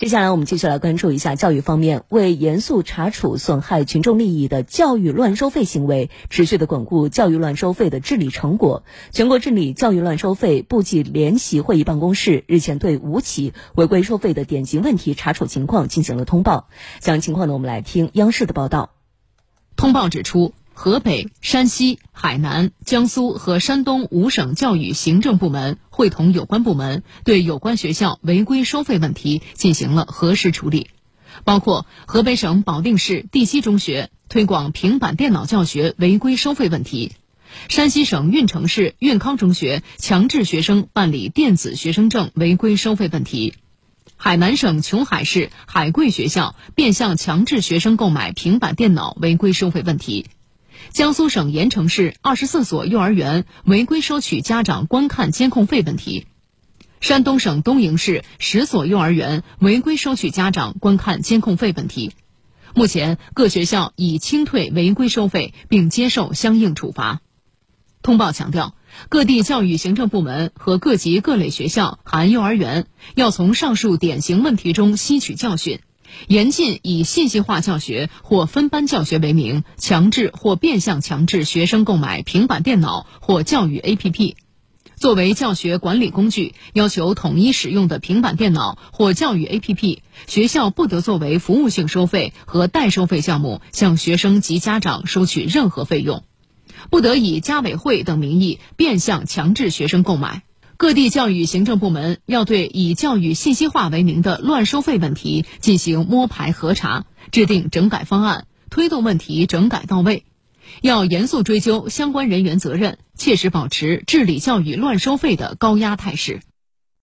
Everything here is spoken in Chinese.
接下来我们继续来关注一下教育方面，为严肃查处损害群众利益的教育乱收费行为，持续的巩固教育乱收费的治理成果。全国治理教育乱收费部际联席会议办公室日前对五起违规收费的典型问题查处情况进行了通报。详细情况呢，我们来听央视的报道。通报指出。河北、山西、海南、江苏和山东五省教育行政部门会同有关部门，对有关学校违规收费问题进行了核实处理，包括河北省保定市第七中学推广平板电脑教学违规收费问题，山西省运城市运康中学强制学生办理电子学生证违规收费问题，海南省琼海市海贵学校变相强制学生购买平板电脑违规收费问题。江苏省盐城市二十四所幼儿园违规收取家长观看监控费问题，山东省东营市十所幼儿园违规收取家长观看监控费问题，目前各学校已清退违规收费并接受相应处罚。通报强调，各地教育行政部门和各级各类学校（含幼儿园）要从上述典型问题中吸取教训。严禁以信息化教学或分班教学为名，强制或变相强制学生购买平板电脑或教育 APP。作为教学管理工具，要求统一使用的平板电脑或教育 APP，学校不得作为服务性收费和代收费项目向学生及家长收取任何费用，不得以家委会等名义变相强制学生购买。各地教育行政部门要对以教育信息化为名的乱收费问题进行摸排核查，制定整改方案，推动问题整改到位。要严肃追究相关人员责任，切实保持治理教育乱收费的高压态势。